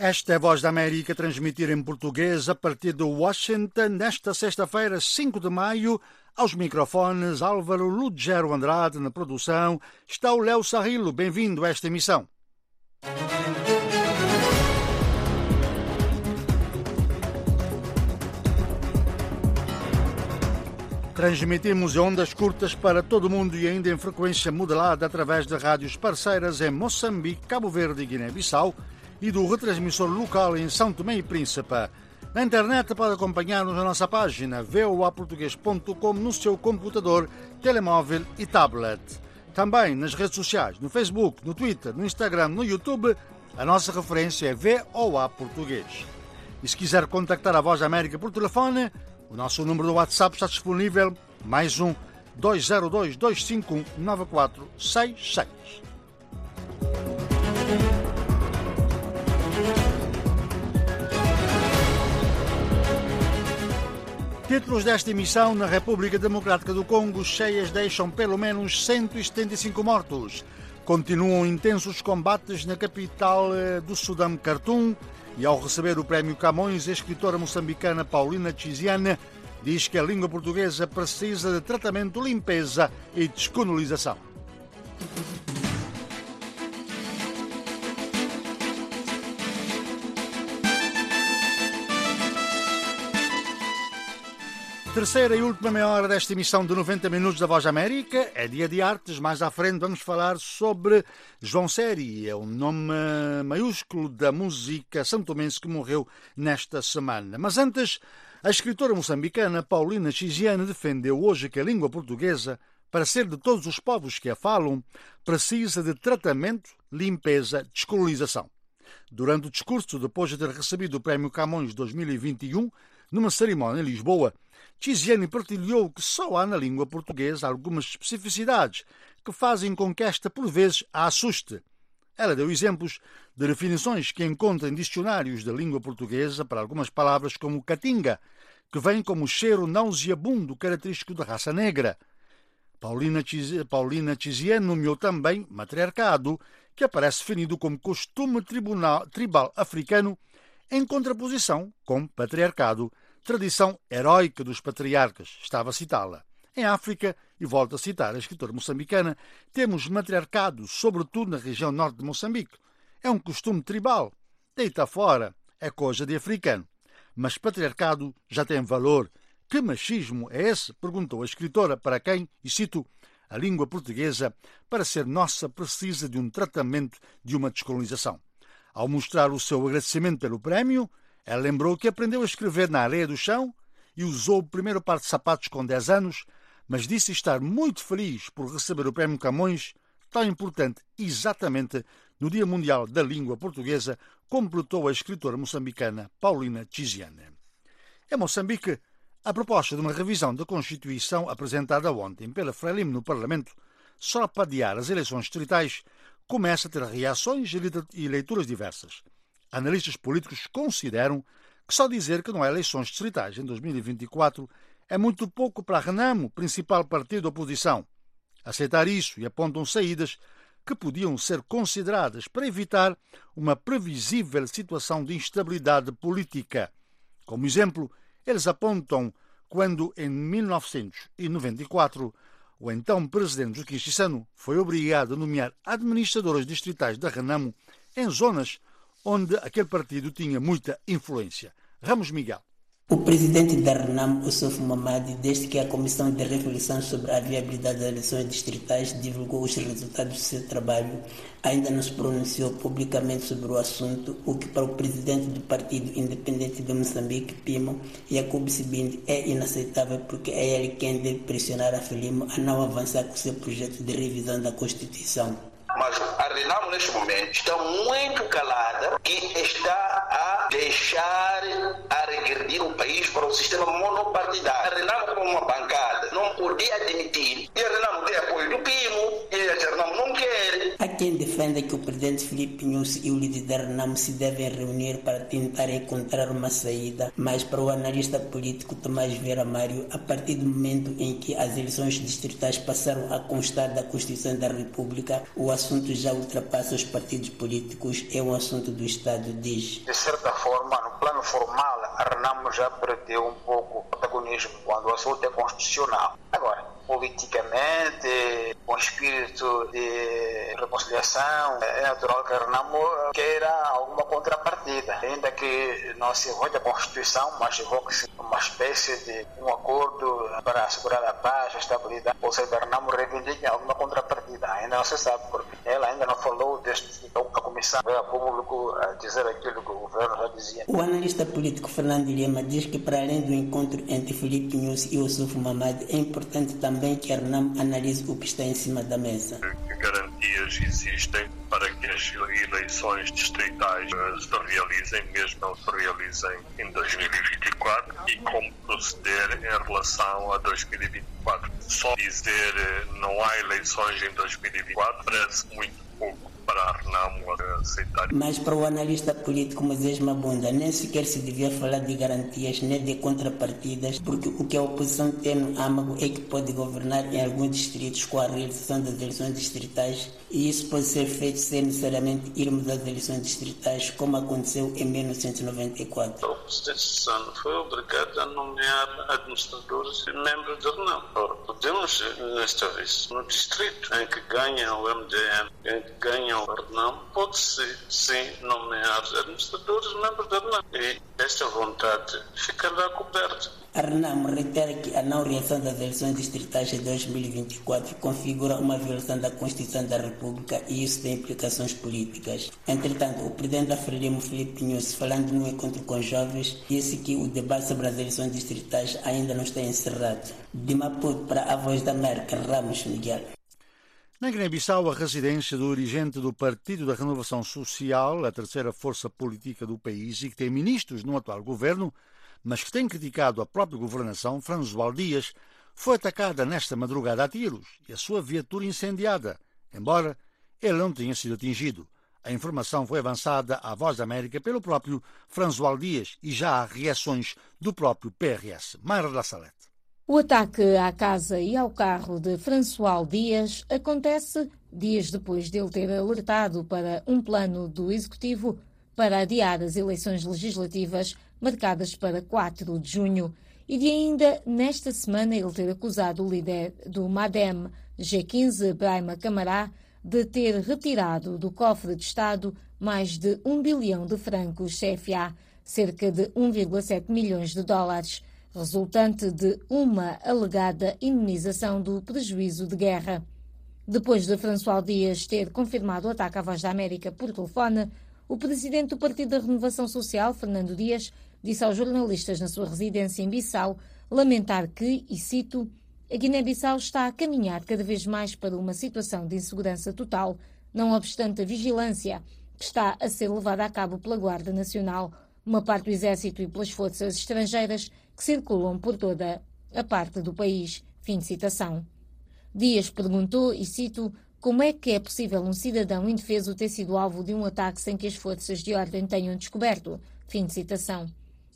Esta é a Voz da América transmitir em português a partir de Washington nesta sexta-feira, 5 de maio. Aos microfones, Álvaro Lugero Andrade na produção. Está o Léo Sarrilo. Bem-vindo a esta emissão. Transmitimos ondas curtas para todo o mundo e ainda em frequência modelada através de rádios parceiras em Moçambique, Cabo Verde e Guiné-Bissau e do retransmissor local em São Tomé e Príncipe. Na internet pode acompanhar-nos na nossa página voaportuguês.com no seu computador, telemóvel e tablet. Também nas redes sociais, no Facebook, no Twitter, no Instagram, no YouTube, a nossa referência é VOA Português. E se quiser contactar a Voz da América por telefone, o nosso número do WhatsApp está disponível, mais um 202 251 9466. Títulos desta emissão na República Democrática do Congo, cheias deixam pelo menos 175 mortos. Continuam intensos combates na capital eh, do Sudão, Khartoum, e ao receber o prémio Camões, a escritora moçambicana Paulina Tiziana diz que a língua portuguesa precisa de tratamento, limpeza e descolonização. Terceira e última meia hora desta emissão de 90 minutos da Voz América é dia de artes. Mais à frente vamos falar sobre João Série, é o nome maiúsculo da música santomense que morreu nesta semana. Mas antes, a escritora moçambicana Paulina Chiziane defendeu hoje que a língua portuguesa, para ser de todos os povos que a falam, precisa de tratamento, limpeza, descolonização. Durante o discurso, depois de ter recebido o Prémio Camões 2021, numa cerimónia em Lisboa, Tiziane partilhou que só há na língua portuguesa algumas especificidades que fazem com que esta, por vezes, a assuste. Ela deu exemplos de definições que encontra em dicionários da língua portuguesa para algumas palavras como catinga, que vem como cheiro nauseabundo característico da raça negra. Paulina, Paulina Tiziane nomeou também matriarcado, que aparece definido como costume tribunal, tribal africano, em contraposição com patriarcado, tradição heróica dos patriarcas, estava a citá-la. Em África, e volto a citar a escritora moçambicana, temos matriarcado, sobretudo na região norte de Moçambique. É um costume tribal. Deita fora, é coisa de africano. Mas patriarcado já tem valor. Que machismo é esse? perguntou a escritora, para quem, e cito, a língua portuguesa, para ser nossa, precisa de um tratamento de uma descolonização. Ao mostrar o seu agradecimento pelo prémio, ela lembrou que aprendeu a escrever na areia do chão e usou o primeiro par de sapatos com 10 anos, mas disse estar muito feliz por receber o Prémio Camões, tão importante exatamente no Dia Mundial da Língua Portuguesa, completou a escritora moçambicana Paulina Tiziane. Em Moçambique, a proposta de uma revisão da Constituição apresentada ontem pela Frelimo no Parlamento, só para adiar as eleições distritais, começa a ter reações e leituras diversas. Analistas políticos consideram que só dizer que não há eleições distritais em 2024 é muito pouco para a Renamo, principal partido da oposição. Aceitar isso e apontam saídas que podiam ser consideradas para evitar uma previsível situação de instabilidade política. Como exemplo, eles apontam quando, em 1994, o então presidente Joaquim Chissano foi obrigado a nomear administradoras distritais da Renamo em zonas onde aquele partido tinha muita influência. Ramos Miguel. O presidente da RENAM, Ossuf Mamadi, desde que a Comissão de Reflexão sobre a Viabilidade das Eleições Distritais divulgou os resultados do seu trabalho, ainda não se pronunciou publicamente sobre o assunto, o que para o presidente do Partido Independente de Moçambique, PIMO, Jacob Sibindi, é inaceitável porque é ele quem deve pressionar a Felimo a não avançar com seu projeto de revisão da Constituição. Mas a Renamo, neste momento, está muito calada e está a deixar a regredir o país para o sistema monopartidário. A Renamo, como uma bancada, não podia admitir. E a Renamo tem apoio do PIMO, e a Renamo não quer. Quem defenda que o presidente Filipe Nunes e o líder da Renamo se devem reunir para tentar encontrar uma saída, mas para o analista político Tomás Vera Mário, a partir do momento em que as eleições distritais passaram a constar da Constituição da República, o assunto já ultrapassa os partidos políticos, é um assunto do Estado, diz. De certa forma, no plano formal, a Renamo já perdeu um pouco o protagonismo quando o assunto é constitucional. Agora, politicamente, com espírito de reconciliação, é natural que Renamo queira alguma contrapartida, ainda que não se invoque a Constituição, mas invoque-se uma espécie de um acordo para assegurar a paz, a estabilidade, ou seja, Renamo reivindique alguma contrapartida, ainda não se sabe, porque ela ainda não falou então a Comissão veio a público a dizer aquilo que o governo já dizia. O analista político Fernando Lima diz que para além do encontro entre Felipe Nunes e Ossuf Mamad, é importante também que a RNAM analise o que está em cima da mesa. Que garantias existem para que as eleições distritais se realizem, mesmo não se realizem em 2024, e como proceder em relação a 2024. Só dizer não há eleições em 2024 parece muito pouco para a aceitar. Mas para o analista político Moisés Mabunda, nem sequer se devia falar de garantias nem de contrapartidas, porque o que a oposição tem no âmago é que pode governar em alguns distritos com a realização das eleições distritais, e isso pode ser feito sem necessariamente irmos às eleições distritais, como aconteceu em 1994. A oposição foi obrigada a nomear administradores e membros da Renamo. Ora, podemos, nesta vez, no distrito em que ganha o MDM, em que ganha o RNAM, pode-se, sim, nomear administradores membros da RNAM. E esta vontade ficará coberta. A RNAM reitera que a não reação das eleições distritais de 2024 configura uma violação da Constituição da República e isso tem implicações políticas. Entretanto, o presidente da Frelimo, Felipe Nunes, falando no encontro com jovens, disse que o debate sobre as eleições distritais ainda não está encerrado. De Maputo para a Voz da América, Ramos Miguel. Na Guiné-Bissau, a residência do dirigente do Partido da Renovação Social, a terceira força política do país e que tem ministros no atual governo, mas que tem criticado a própria governação, François Dias, foi atacada nesta madrugada a tiros e a sua viatura incendiada, embora ele não tenha sido atingido. A informação foi avançada à Voz da América pelo próprio François Dias e já há reações do próprio PRS. Mayra da Salete. O ataque à casa e ao carro de François Dias acontece dias depois de ele ter alertado para um plano do Executivo para adiar as eleições legislativas marcadas para 4 de junho. E de ainda nesta semana ele ter acusado o líder do MADEM G15, Brahma Camará, de ter retirado do cofre de Estado mais de um bilhão de francos CFA, cerca de 1,7 milhões de dólares resultante de uma alegada indenização do prejuízo de guerra. Depois de François Dias ter confirmado o ataque à Voz da América por telefone, o presidente do Partido da Renovação Social, Fernando Dias, disse aos jornalistas na sua residência em Bissau lamentar que, e cito, a Guiné-Bissau está a caminhar cada vez mais para uma situação de insegurança total, não obstante a vigilância que está a ser levada a cabo pela Guarda Nacional, uma parte do Exército e pelas forças estrangeiras que circulam por toda a parte do país. Fim de citação. Dias perguntou, e cito, como é que é possível um cidadão indefeso ter sido alvo de um ataque sem que as forças de ordem tenham descoberto? Fim de citação.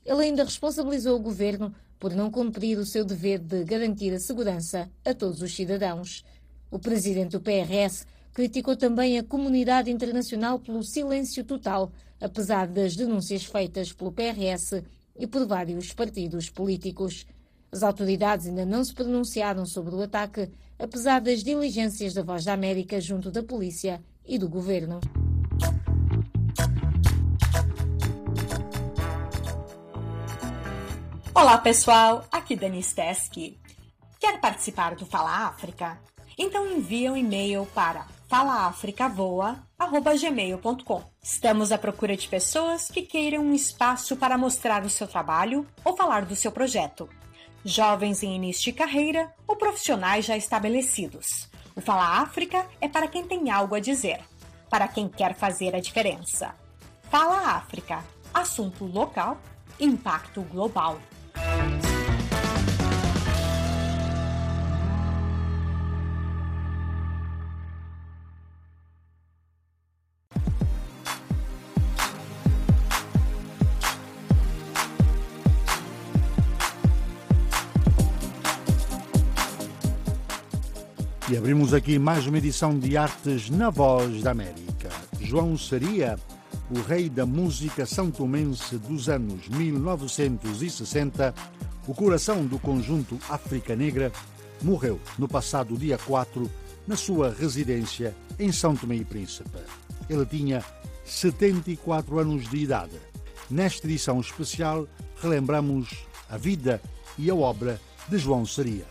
Ele ainda responsabilizou o governo por não cumprir o seu dever de garantir a segurança a todos os cidadãos. O presidente do PRS criticou também a comunidade internacional pelo silêncio total, apesar das denúncias feitas pelo PRS e por vários partidos políticos. As autoridades ainda não se pronunciaram sobre o ataque, apesar das diligências da Voz da América junto da polícia e do governo. Olá pessoal, aqui Denise Teske. Quer participar do Fala África? Então envie um e-mail para falaafricavoa.gmail.com. Estamos à procura de pessoas que queiram um espaço para mostrar o seu trabalho ou falar do seu projeto. Jovens em início de carreira ou profissionais já estabelecidos. O Fala África é para quem tem algo a dizer, para quem quer fazer a diferença. Fala África, assunto local, impacto global. Abrimos aqui mais uma edição de Artes na Voz da América. João Saria, o rei da música santomense dos anos 1960, o coração do conjunto África Negra, morreu no passado dia 4 na sua residência em São Tomé e Príncipe. Ele tinha 74 anos de idade. Nesta edição especial, relembramos a vida e a obra de João Saria.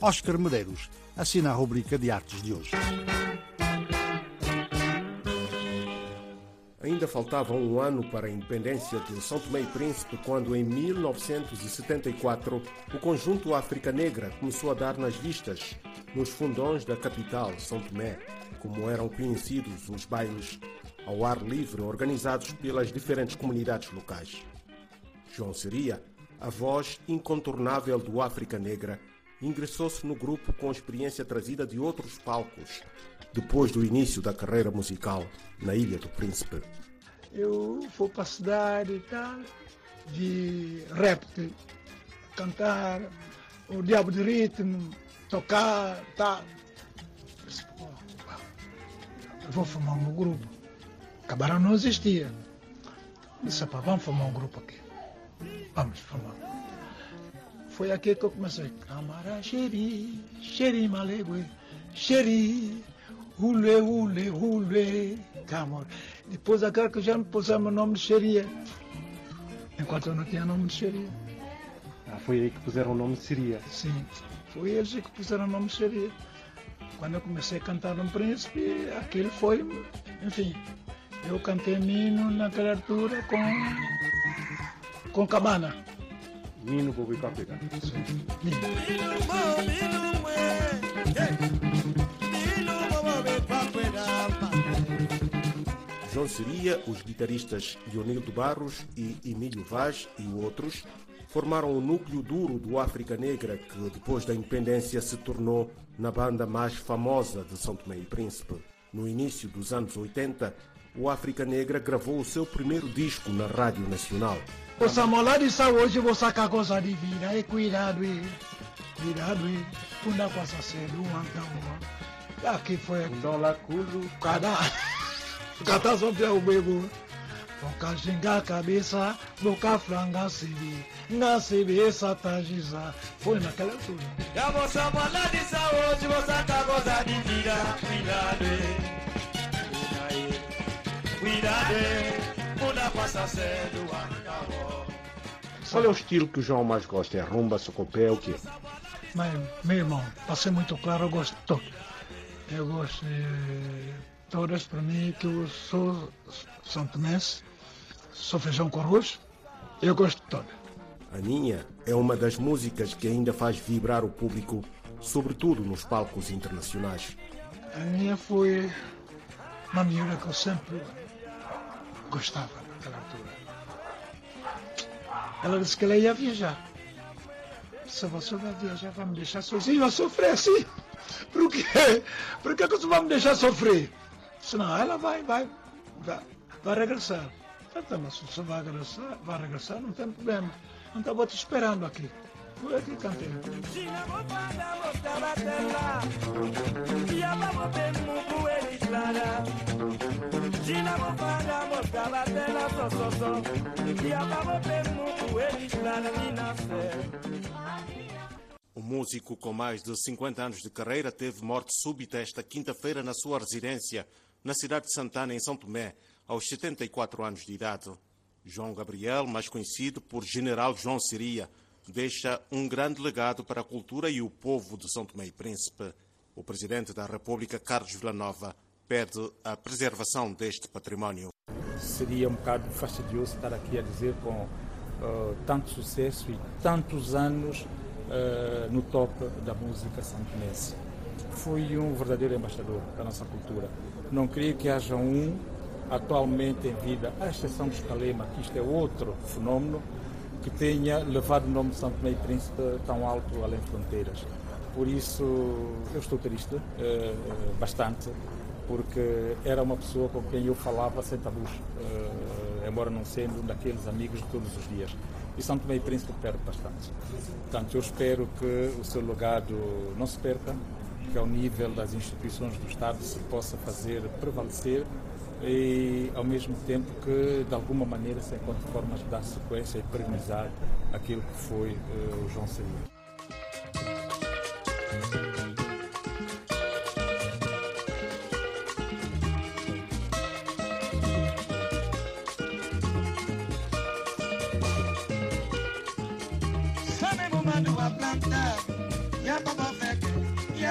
Oscar Medeiros assina a rubrica de artes de hoje. Ainda faltava um ano para a independência de São Tomé e Príncipe quando, em 1974, o conjunto África Negra começou a dar nas vistas nos fundões da capital, São Tomé, como eram conhecidos os bailes ao ar livre organizados pelas diferentes comunidades locais. João seria a voz incontornável do África Negra ingressou-se no grupo com experiência trazida de outros palcos, depois do início da carreira musical na Ilha do Príncipe. Eu vou para a cidade e tal, de rap, cantar, o diabo de ritmo, tocar, tal. Eu vou formar um grupo. Acabaram não existia. Disse, vamos formar um grupo aqui. Vamos formar foi aqui que eu comecei. Camara xeri, xeri malegue, xeri, hule, hule, hule, camor. Depois aquela que já me pusemos o nome de xeria. Enquanto eu não tinha nome de xeria. Ah, foi aí que puseram o nome de Seria? Sim, foi eles que puseram o nome de Seria. Quando eu comecei a cantar no Príncipe, aquele foi, enfim, eu cantei Nino naquela altura com, com Cabana. Nino Bobicapega. João Seria, os guitarristas Leonildo Barros e Emílio Vaz e outros formaram o núcleo duro do África Negra que depois da independência se tornou na banda mais famosa de São Tomé e Príncipe. No início dos anos 80, o África Negra gravou o seu primeiro disco na Rádio Nacional. O Samola de hoje vou sacar coisa de vida e cuidado e cuidado e funda com essa cedo um então aqui foi dólar culo cada cada só tem o bebo Boca xinga a cabeça, boca franga cibi, na cibi satajiza, foi naquela altura. Já vou chamar de saúde, vou sacar coisa de vida, cuidado, cuidado, funda com essa cedo qual é o estilo que o João mais gosta? É rumba, socopé, o quê? Mas, meu irmão, para ser muito claro, eu gosto de todo. Eu gosto de todas, para mim, que eu sou São Tomense, sou feijão com arroz, eu gosto de todas. A Ninha é uma das músicas que ainda faz vibrar o público, sobretudo nos palcos internacionais. A Ninha foi uma miúda que eu sempre gostava naquela altura. Ela disse que ela ia viajar. Se você vai viajar, vai me deixar sozinho a sofrer assim. Por quê? Por que você vai me deixar sofrer? Senão ela vai, vai, vai, vai regressar. Então, mas se você vai regressar, vai regressar, não tem problema. Então vou te esperando aqui. Por aqui. O músico com mais de 50 anos de carreira teve morte súbita esta quinta-feira na sua residência, na cidade de Santana, em São Tomé, aos 74 anos de idade. João Gabriel, mais conhecido por General João Siria, deixa um grande legado para a cultura e o povo de São Tomé e Príncipe. O presidente da República, Carlos Villanova, pede a preservação deste património. Seria um bocado fastidioso estar aqui a dizer com uh, tanto sucesso e tantos anos uh, no top da música santonense. Foi um verdadeiro embaixador da nossa cultura. Não creio que haja um atualmente em vida, à exceção dos Calema, que isto é outro fenómeno, que tenha levado o nome de Santo Tomé e Príncipe tão alto além de fronteiras. Por isso, eu estou triste, eh, bastante, porque era uma pessoa com quem eu falava sem tabus, eh, embora não sendo daqueles amigos de todos os dias. E Santo Tomé e Príncipe perde bastante. Portanto, eu espero que o seu legado não se perca, que ao nível das instituições do Estado se possa fazer prevalecer e ao mesmo tempo que de alguma maneira se encontre formas de dar sequência e perenizar aquilo que foi uh, o João Seria.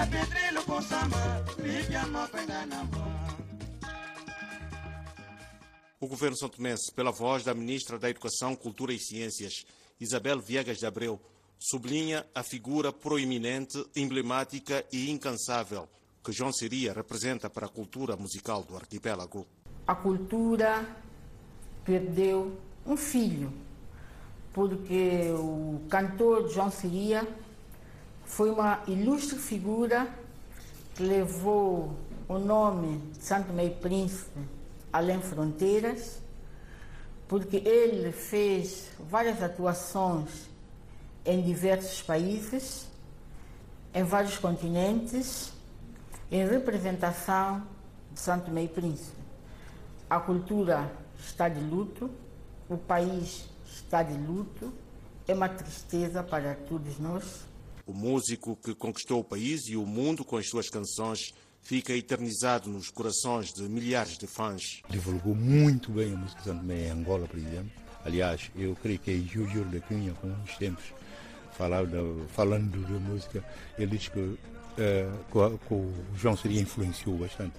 pedrilo com samba, uma pega O governo santomense, pela voz da ministra da Educação, Cultura e Ciências, Isabel Viegas de Abreu, sublinha a figura proeminente, emblemática e incansável que João Seria representa para a cultura musical do arquipélago. A cultura perdeu um filho, porque o cantor João Seria foi uma ilustre figura que levou o nome de Santo Meio Príncipe além fronteiras, porque ele fez várias atuações em diversos países, em vários continentes, em representação de Santo Meio Príncipe. A cultura está de luto, o país está de luto, é uma tristeza para todos nós. O músico que conquistou o país e o mundo com as suas canções fica eternizado nos corações de milhares de fãs. Divulgou muito bem a música também em Angola, por exemplo. Aliás, eu creio que é Júlio da Cunha, com uns tempos, falando, falando música, ele disse que, uh, que, o João seria influenciou bastante.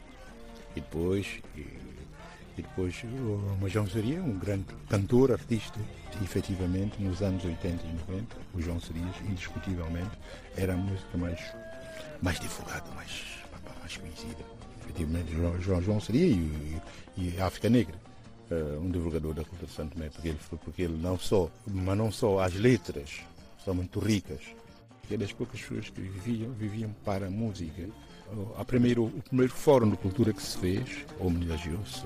E depois, e, e depois o João seria um grande cantor, artista. E, efetivamente, nos anos 80 e 90, o João seria, indiscutivelmente, era a música mais, mais divulgada, mais mais conhecida. Efetivamente, João, João, seria e, e, a África Negra. Uh, um divulgador da cultura de Santo Tomé, porque ele, porque ele não só, mas não só as letras são muito ricas, porque é das poucas pessoas que viviam, viviam para a música. A primeiro, o primeiro fórum de cultura que se fez homenageou-se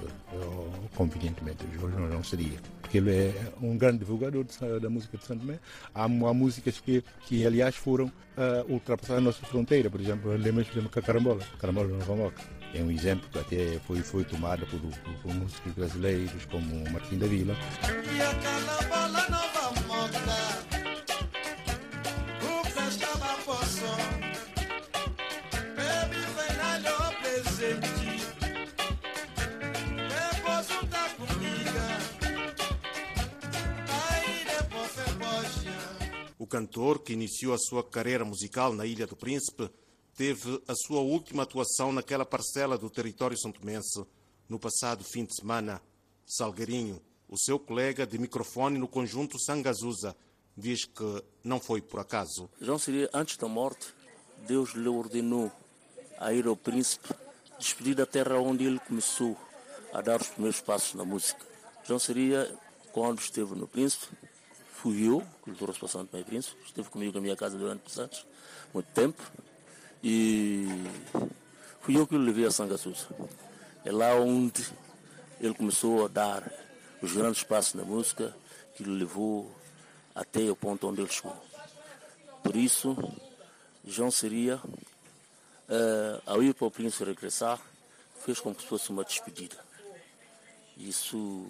convenientemente a João João seria, porque ele é um grande divulgador de, da música de Santo Tomé. Há, há músicas que, que, aliás, foram uh, ultrapassar a nossa fronteira, por exemplo, lembra-se, por exemplo, Carambola, Carambola do Nova Moca. É um exemplo que até foi, foi tomada por, por, por músicos brasileiros como Martim da Vila. Cantor, que iniciou a sua carreira musical na Ilha do Príncipe, teve a sua última atuação naquela parcela do território santomense no passado fim de semana. Salgueirinho, o seu colega de microfone no conjunto Sangazusa, diz que não foi por acaso. João seria antes da morte, Deus lhe ordenou a ir ao príncipe, despedir da terra onde ele começou a dar os primeiros passos na música. João seria, quando esteve no príncipe, fui eu que lhe trouxe para Santo Meio Príncipe, esteve comigo na minha casa durante anos, muito tempo, e fui eu que lhe levei a Sangassusa. É lá onde ele começou a dar os grandes passos na música que lhe levou até o ponto onde ele chegou. Por isso, João seria, uh, ao ir para o príncipe regressar, fez como se fosse uma despedida. Isso,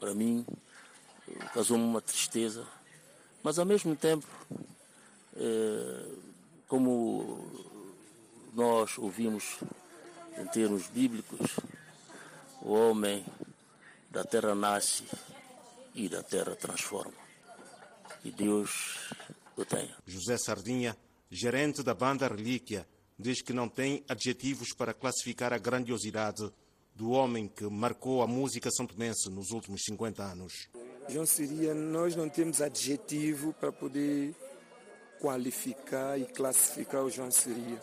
para mim, causou-me uma tristeza, mas ao mesmo tempo, eh, como nós ouvimos em termos bíblicos, o homem da terra nasce e da terra transforma. e Deus o tenha. José Sardinha, gerente da banda Relíquia, diz que não tem adjetivos para classificar a grandiosidade do homem que marcou a música santomense nos últimos 50 anos. João Siria, nós não temos adjetivo para poder qualificar e classificar o João Siria.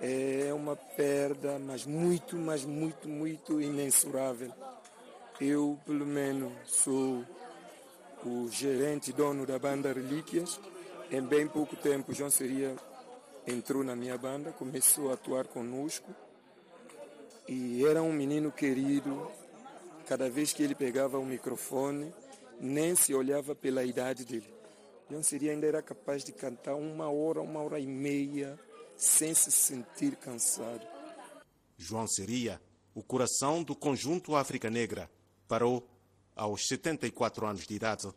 É uma perda, mas muito, mas muito, muito imensurável. Eu, pelo menos, sou o gerente dono da banda Relíquias. Em bem pouco tempo, João Siria entrou na minha banda, começou a atuar conosco. E era um menino querido. Cada vez que ele pegava o microfone, nem se olhava pela idade dele. João Siria ainda era capaz de cantar uma hora, uma hora e meia, sem se sentir cansado. João Seria, o coração do conjunto África Negra, parou aos 74 anos de idade.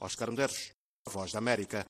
Oscar Medeiros, Voz da América.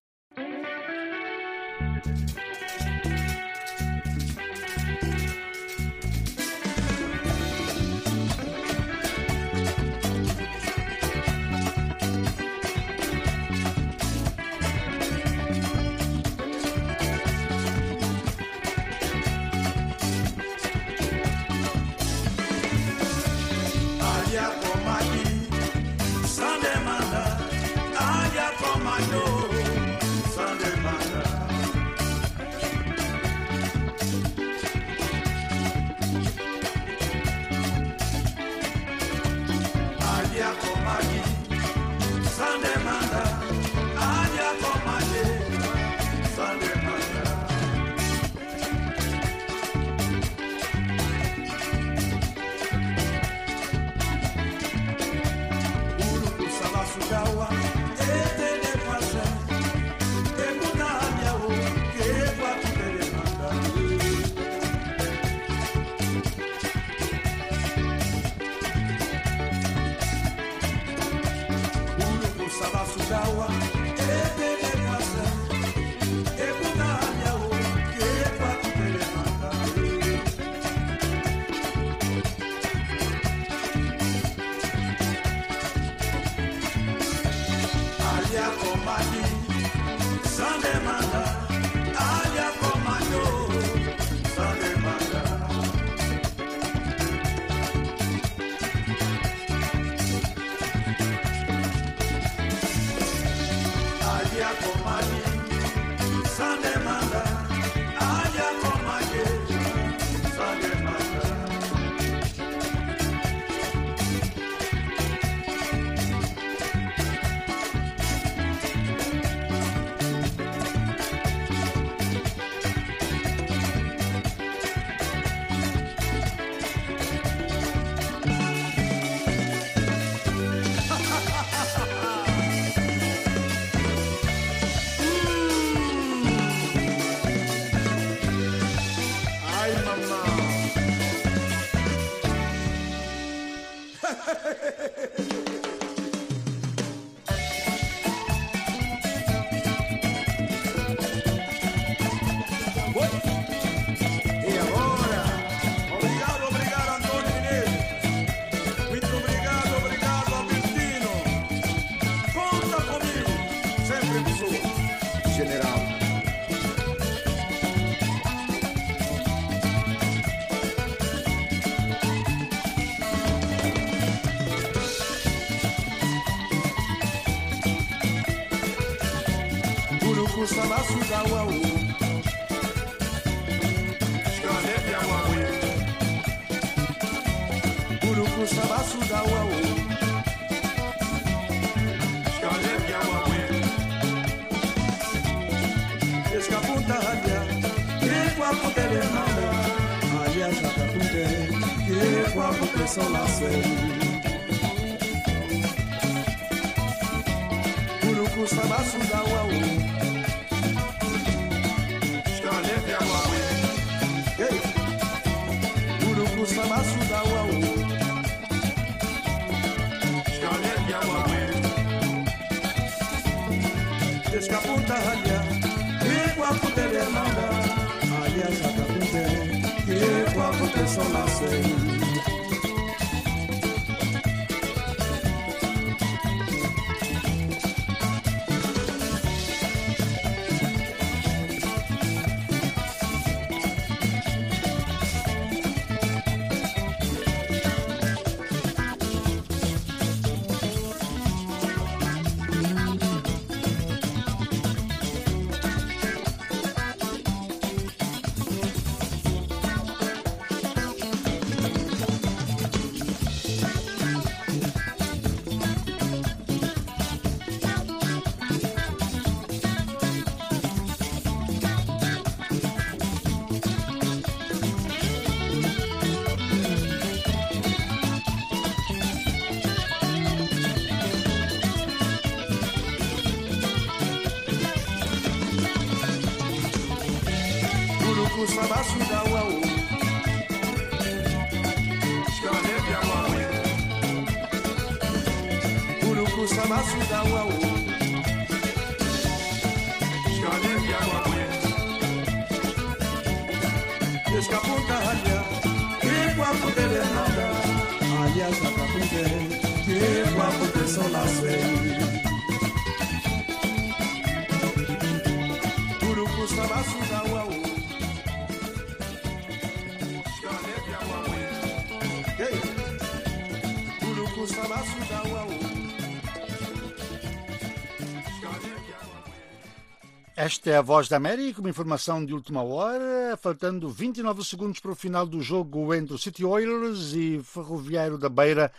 Esta é a Voz da América, uma informação de última hora, faltando 29 segundos para o final do jogo entre o City Oilers e Ferroviário da Beira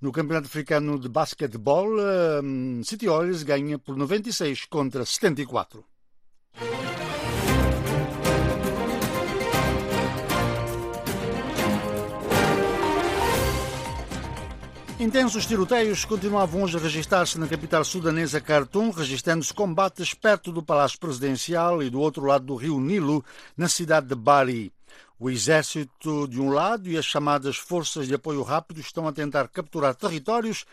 no Campeonato Africano de Basquetebol. Hum, City Oilers ganha por 96 contra 74. Intensos tiroteios continuavam hoje a registrar-se na capital sudanesa Khartoum, registrando-se combates perto do Palácio Presidencial e do outro lado do rio Nilo, na cidade de Bari. O exército de um lado e as chamadas forças de apoio rápido estão a tentar capturar territórios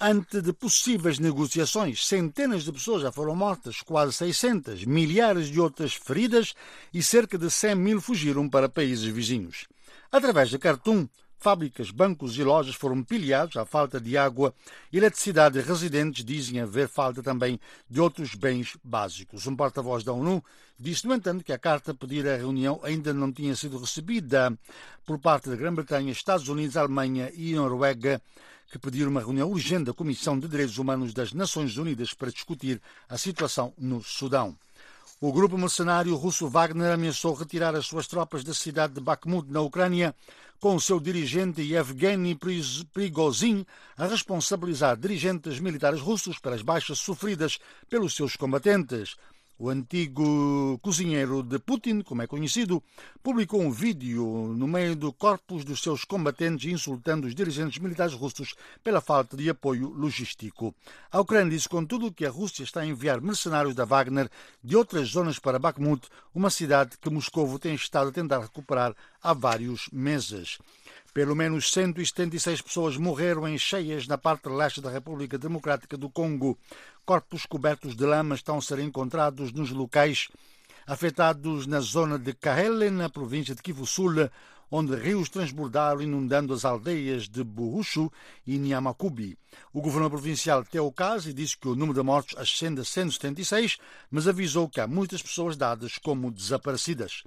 ante de possíveis negociações. Centenas de pessoas já foram mortas, quase 600, milhares de outras feridas e cerca de 100 mil fugiram para países vizinhos. Através de Khartoum, Fábricas, bancos e lojas foram pilhados à falta de água e eletricidade residentes dizem haver falta também de outros bens básicos. Um porta-voz da ONU disse, no entanto, que a carta pedir a reunião ainda não tinha sido recebida por parte da Grã-Bretanha, Estados Unidos, Alemanha e Noruega, que pediram uma reunião urgente da Comissão de Direitos Humanos das Nações Unidas para discutir a situação no Sudão. O grupo mercenário russo Wagner ameaçou retirar as suas tropas da cidade de Bakhmut, na Ucrânia, com o seu dirigente Yevgeny Prigozhin a responsabilizar dirigentes militares russos pelas baixas sofridas pelos seus combatentes. O antigo cozinheiro de Putin, como é conhecido, publicou um vídeo no meio do corpus dos seus combatentes insultando os dirigentes militares russos pela falta de apoio logístico. A Ucrânia disse, contudo, que a Rússia está a enviar mercenários da Wagner de outras zonas para Bakhmut, uma cidade que Moscou tem estado a tentar recuperar há vários meses. Pelo menos 176 pessoas morreram em cheias na parte leste da República Democrática do Congo. Corpos cobertos de lama estão a ser encontrados nos locais afetados na zona de Kahele, na província de Kivu Sul, onde rios transbordaram, inundando as aldeias de Burushu e Nyamakubi. O governo provincial Teocase disse que o número de mortos ascende a 176, mas avisou que há muitas pessoas dadas como desaparecidas.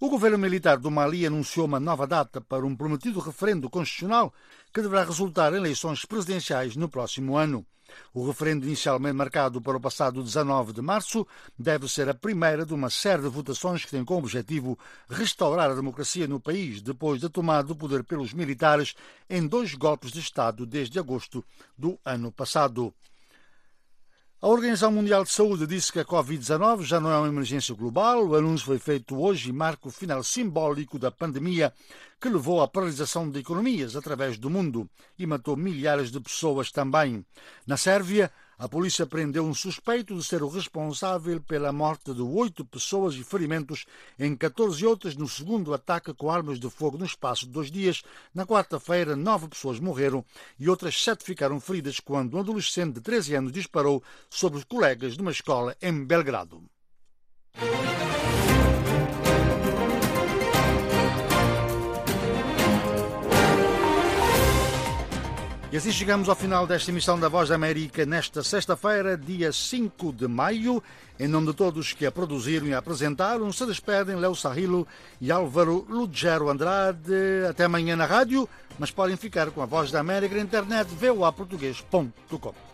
O governo militar do Mali anunciou uma nova data para um prometido referendo constitucional que deverá resultar em eleições presidenciais no próximo ano. O referendo, inicialmente marcado para o passado 19 de março, deve ser a primeira de uma série de votações que tem como objetivo restaurar a democracia no país depois da tomada do poder pelos militares em dois golpes de Estado desde agosto do ano passado. A Organização Mundial de Saúde disse que a Covid-19 já não é uma emergência global. O anúncio foi feito hoje e marca o final simbólico da pandemia que levou à paralisação de economias através do mundo e matou milhares de pessoas também. Na Sérvia, a polícia prendeu um suspeito de ser o responsável pela morte de oito pessoas e ferimentos em 14 outras no segundo ataque com armas de fogo no espaço de dois dias. Na quarta-feira, nove pessoas morreram e outras sete ficaram feridas quando um adolescente de 13 anos disparou sobre os colegas de uma escola em Belgrado. E assim chegamos ao final desta emissão da Voz da América nesta sexta-feira, dia 5 de maio. Em nome de todos que a produziram e a apresentaram, se despedem Léo Sarrilo e Álvaro Lugero Andrade. Até amanhã na rádio, mas podem ficar com a Voz da América na internet voaportuguês.com.